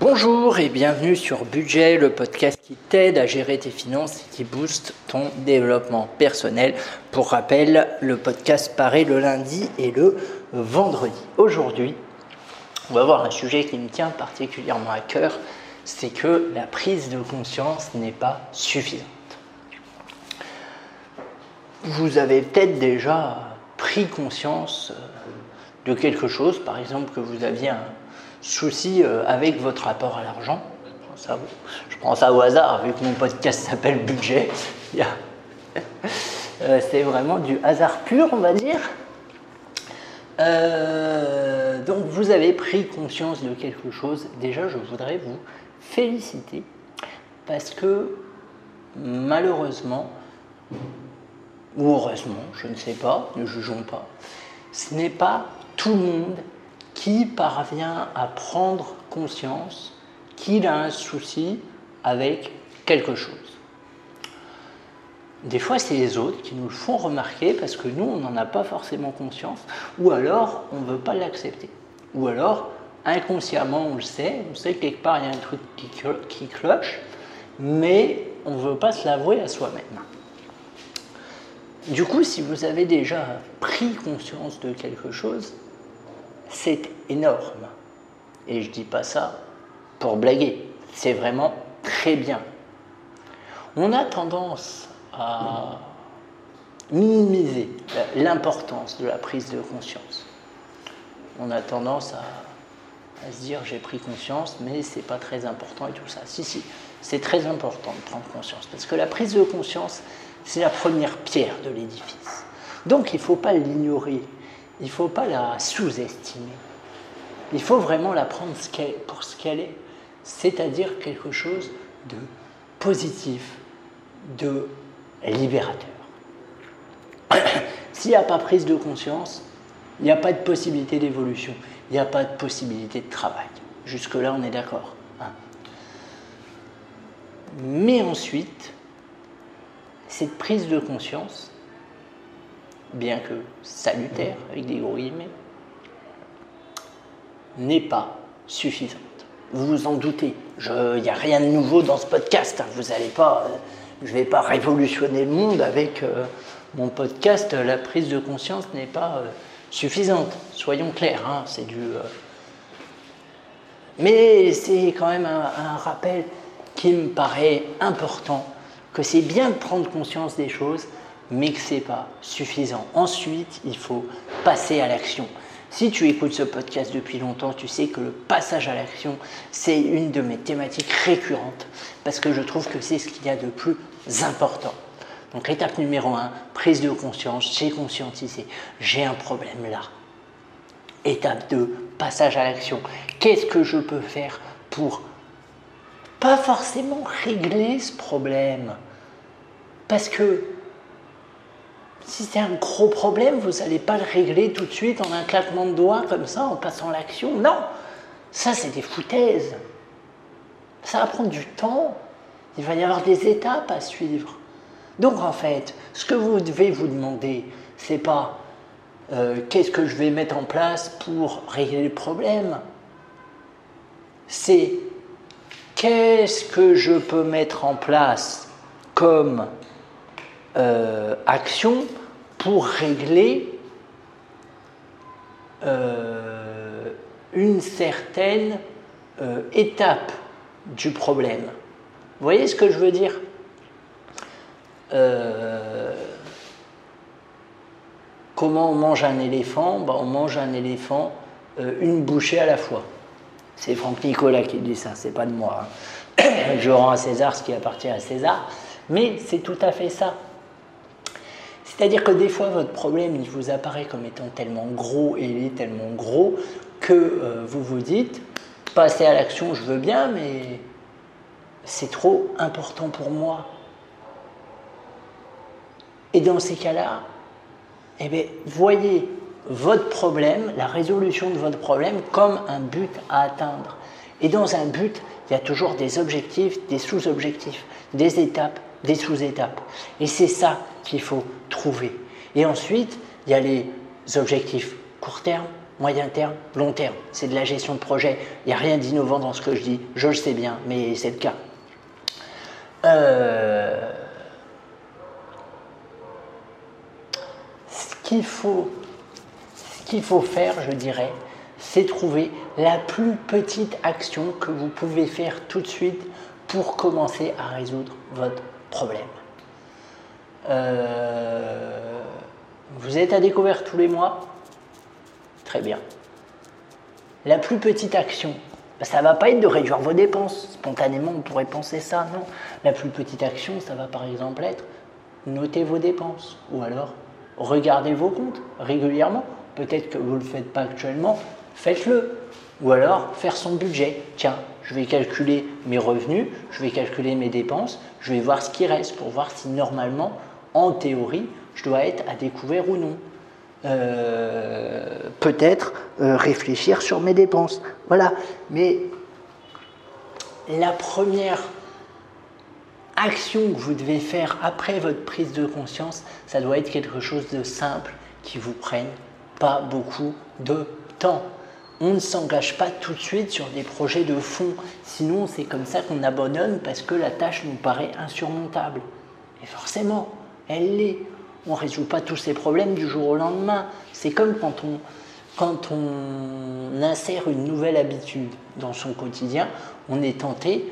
Bonjour et bienvenue sur Budget, le podcast qui t'aide à gérer tes finances et qui booste ton développement personnel. Pour rappel, le podcast paraît le lundi et le vendredi. Aujourd'hui, on va voir un sujet qui me tient particulièrement à cœur, c'est que la prise de conscience n'est pas suffisante. Vous avez peut-être déjà pris conscience de quelque chose, par exemple que vous aviez un souci euh, avec votre rapport à l'argent. Je prends ça au hasard, vu que mon podcast s'appelle Budget. Euh, c'est vraiment du hasard pur, on va dire. Euh, donc vous avez pris conscience de quelque chose. Déjà, je voudrais vous féliciter parce que malheureusement, ou heureusement, je ne sais pas, ne jugeons pas, ce n'est pas tout le monde qui parvient à prendre conscience qu'il a un souci avec quelque chose. Des fois, c'est les autres qui nous le font remarquer parce que nous, on n'en a pas forcément conscience, ou alors on ne veut pas l'accepter. Ou alors, inconsciemment, on le sait, on sait que quelque part, il y a un truc qui cloche, mais on ne veut pas se l'avouer à soi-même. Du coup, si vous avez déjà pris conscience de quelque chose, c'est énorme. Et je ne dis pas ça pour blaguer, c'est vraiment très bien. On a tendance à minimiser l'importance de la prise de conscience. On a tendance à, se dire j'ai pris conscience, mais c'est pas très important et tout ça. Si, si, c'est très important de prendre conscience, parce que la prise de conscience, c'est la première pierre de l'édifice. Donc il ne faut pas l'ignorer, il ne faut pas la sous-estimer. Il faut vraiment la prendre pour ce qu'elle est, c'est-à-dire quelque chose de positif, de libérateur. S'il n'y a pas prise de conscience, il n'y a pas de possibilité d'évolution, il n'y a pas de possibilité de travail. Jusque-là, on est d'accord. Hein. Mais ensuite, cette prise de conscience, bien que salutaire, avec des gros guillemets, n'est pas suffisante. Vous vous en doutez, il n'y a rien de nouveau dans ce podcast. Hein. Vous allez pas, euh, je ne vais pas révolutionner le monde avec euh, mon podcast. La prise de conscience n'est pas euh, suffisante. Soyons clairs, hein, c'est du. Mais c'est quand même un rappel qui me paraît important, que c'est bien de prendre conscience des choses, mais que ce n'est pas suffisant. Ensuite, il faut passer à l'action. Si tu écoutes ce podcast depuis longtemps, tu sais que le passage à l'action, c'est une de mes thématiques récurrentes, parce que je trouve que c'est ce qu'il y a de plus important. Donc étape numéro 1, prise de conscience, j'ai conscientisé, j'ai un problème là. Étape 2, passage à l'action. Qu'est-ce que je peux faire pour pas forcément régler ce problème? Parce que si c'est un gros problème, vous n'allez pas le régler tout de suite en un claquement de doigts comme ça, en passant l'action. Non, ça c'est des foutaises. Ça va prendre du temps. Il va y avoir des étapes à suivre. Donc en fait, ce que vous devez vous demander, c'est pas euh, qu'est-ce que je vais mettre en place pour régler le problème. C'est qu'est-ce que je peux mettre en place comme euh, action pour régler euh, une certaine euh, étape du problème. Vous voyez ce que je veux dire? Comment on mange un éléphant? Ben, On mange un éléphant une bouchée à la fois. C'est Franck Nicolas qui dit ça, c'est pas de moi. Hein. Je rends à César ce qui appartient à César, mais c'est tout à fait ça. C'est-à-dire que des fois, votre problème, vous apparaît comme étant tellement gros et il est tellement gros que euh, vous vous dites, passer à l'action, je veux bien, mais c'est trop important pour moi. Et dans ces cas-là, eh bien, voyez votre problème, la résolution de votre problème, comme un but à atteindre. Et dans un but, il y a toujours des objectifs, des sous-objectifs, des étapes, des sous-étapes. Et c'est ça qu'il faut trouver. Et ensuite, il y a les objectifs court terme, moyen terme, long terme. C'est de la gestion de projet. Il n'y a rien d'innovant dans ce que je dis. Je le sais bien, mais c'est le cas. Euh, ce qu'il faut, ce qu'il faut faire, je dirais, c'est trouver la plus petite action que vous pouvez faire tout de suite pour commencer à résoudre votre problème. Euh, vous êtes à découvert tous les mois Très bien. La plus petite action, ça ne va pas être de réduire vos dépenses. Spontanément, on pourrait penser ça, non. La plus petite action, ça va par exemple être noter vos dépenses ou alors regardez vos comptes régulièrement. Peut-être que vous ne le faites pas actuellement, faites-le. Ou alors faire son budget. Tiens, je vais calculer mes revenus, je vais calculer mes dépenses, je vais voir ce qui reste pour voir si normalement, en théorie, je dois être à découvert ou non. Euh, peut-être euh, réfléchir sur mes dépenses. Voilà. Mais la première action que vous devez faire après votre prise de conscience, ça doit être quelque chose de simple qui vous prenne pas beaucoup de temps. On ne s'engage pas tout de suite sur des projets de fond, sinon c'est comme ça qu'on abandonne parce que la tâche nous paraît insurmontable. Et forcément, elle l'est. On ne résout pas tous ces problèmes du jour au lendemain. C'est comme quand on, insère une nouvelle habitude dans son quotidien, on est tenté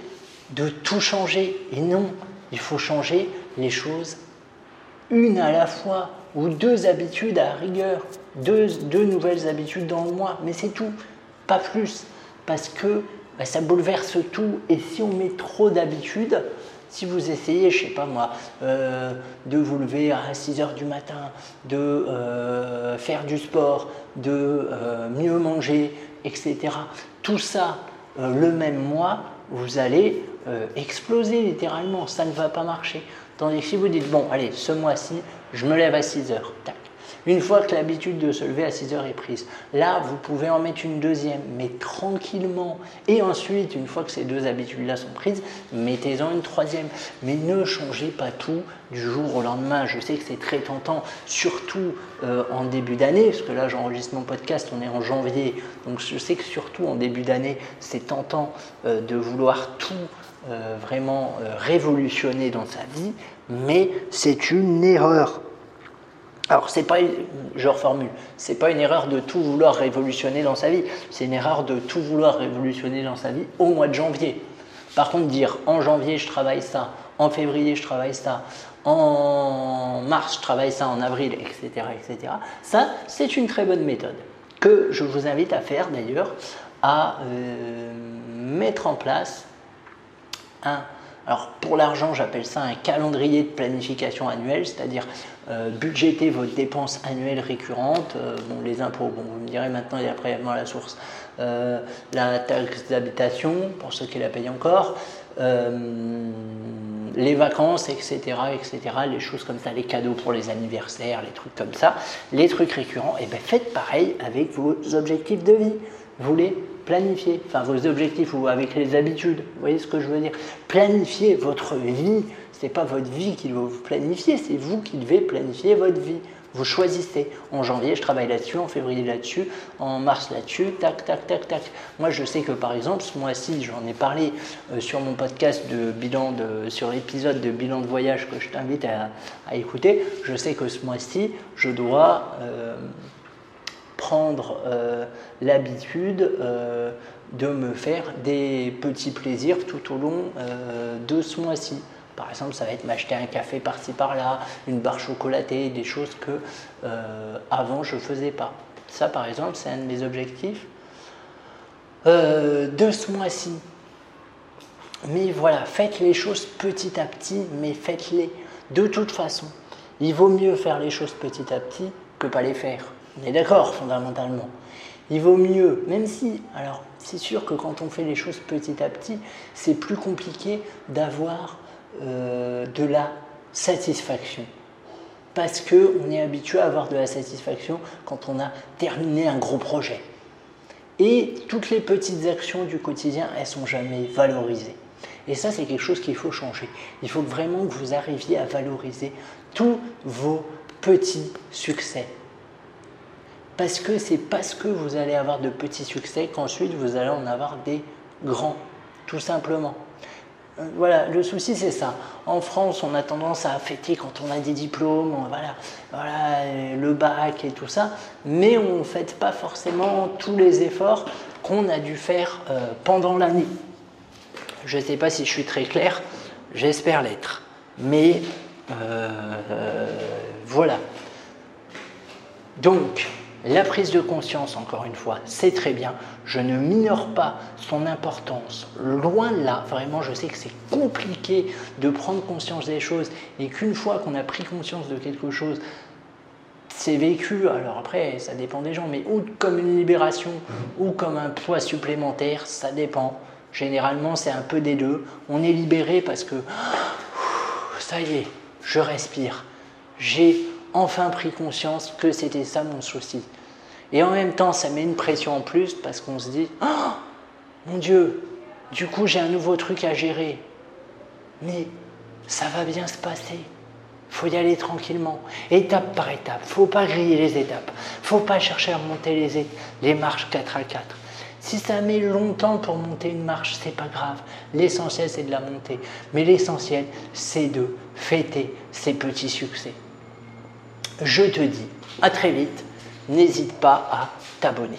de tout changer. Et non, il faut changer les choses une à la fois, ou deux habitudes à rigueur, deux, deux nouvelles habitudes dans le mois, mais c'est tout, pas plus, parce que bah, ça bouleverse tout. Et si on met trop d'habitudes, si vous essayez, je sais pas moi, euh, de vous lever à 6 heures du matin, de euh, faire du sport, de euh, mieux manger, etc., tout ça le même mois, vous allez exploser littéralement. Ça ne va pas marcher. Tandis que si vous dites, bon, allez, ce mois-ci, je me lève à 6 heures, tac, une fois que l'habitude de se lever à 6 heures est prise, là, vous pouvez en mettre une deuxième, mais tranquillement. Et ensuite, une fois que ces deux habitudes-là sont prises, mettez-en une troisième. Mais ne changez pas tout du jour au lendemain. Je sais que c'est très tentant, surtout euh, en début d'année, parce que là, j'enregistre mon podcast, on est en janvier. Donc, je sais que surtout en début d'année, c'est tentant euh, de vouloir tout euh, vraiment révolutionner dans sa vie, mais c'est une erreur. Alors, c'est pas, je reformule, c'est pas une erreur de tout vouloir révolutionner dans sa vie, c'est une erreur de tout vouloir révolutionner dans sa vie au mois de janvier. Par contre, dire en janvier je travaille ça, en février je travaille ça, en mars je travaille ça, en avril, etc., etc. Ça, c'est une très bonne méthode que je vous invite à faire d'ailleurs, à euh, mettre en place un alors pour l'argent, j'appelle ça un calendrier de planification annuelle, c'est-à-dire euh, budgéter vos dépenses annuelles récurrentes, euh, bon, les impôts, bon, vous me direz maintenant il y a prélèvement la source, euh, la taxe d'habitation, pour ceux qui la payent encore, les vacances, etc., etc., les choses comme ça, les cadeaux pour les anniversaires, les trucs comme ça, les trucs récurrents, et bien faites pareil avec vos objectifs de vie. Vous les planifiez, enfin vos objectifs ou avec les habitudes, vous voyez ce que je veux dire Planifiez votre vie, ce n'est pas votre vie qui doit vous planifier, c'est vous qui devez planifier votre vie. Vous choisissez. En janvier, je travaille là-dessus, en février là-dessus, en mars là-dessus, tac, tac, tac, tac. Moi, je sais que par exemple, ce mois-ci, j'en ai parlé euh, sur mon podcast de bilan, de, sur l'épisode de bilan de voyage que je t'invite à, écouter. Je sais que ce mois-ci, je dois euh, prendre euh, l'habitude euh, de me faire des petits plaisirs tout au long euh, de ce mois-ci. Par exemple, ça va être m'acheter un café par-ci par-là, une barre chocolatée, des choses que avant je ne faisais pas. Ça, par exemple, c'est un de mes objectifs de ce mois-ci. Mais voilà, faites les choses petit à petit, mais faites-les. De toute façon, il vaut mieux faire les choses petit à petit que pas les faire. On est d'accord fondamentalement. Il vaut mieux, même si, alors c'est sûr que quand on fait les choses petit à petit, c'est plus compliqué d'avoir euh, de la satisfaction. Parce qu'on est habitué à avoir de la satisfaction quand on a terminé un gros projet. Et toutes les petites actions du quotidien, elles sont jamais valorisées. Et ça, c'est quelque chose qu'il faut changer. Il faut vraiment que vous arriviez à valoriser tous vos petits succès Parce que c'est parce que vous allez avoir de petits succès qu'ensuite vous allez en avoir des grands, tout simplement. Euh, voilà, le souci c'est ça. En France, on a tendance à fêter quand on a des diplômes, voilà, voilà, le bac et tout ça, mais on ne fête pas forcément tous les efforts qu'on a dû faire euh, pendant l'année. Je ne sais pas si je suis très clair, j'espère l'être. Mais euh, voilà. Donc, la prise de conscience, encore une fois, c'est très bien. Je ne minore pas son importance. Loin de là, vraiment, je sais que c'est compliqué de prendre conscience des choses et qu'une fois qu'on a pris conscience de quelque chose, c'est vécu, alors après, ça dépend des gens, mais ou comme une libération ou comme un poids supplémentaire, ça dépend. Généralement, c'est un peu des deux. On est libéré parce que ça y est, je respire. J'ai enfin pris conscience que c'était ça mon souci. Et en même temps, ça met une pression en plus parce qu'on se dit oh, Mon Dieu, du coup, j'ai un nouveau truc à gérer. Mais ça va bien se passer. faut y aller tranquillement, étape par étape. faut pas griller les étapes. faut pas chercher à monter les, les marches 4 à 4. Si ça met longtemps pour monter une marche, c'est pas grave. L'essentiel, c'est de la monter. Mais l'essentiel, c'est de fêter ces petits succès. Je te dis à très vite. N'hésite pas à t'abonner.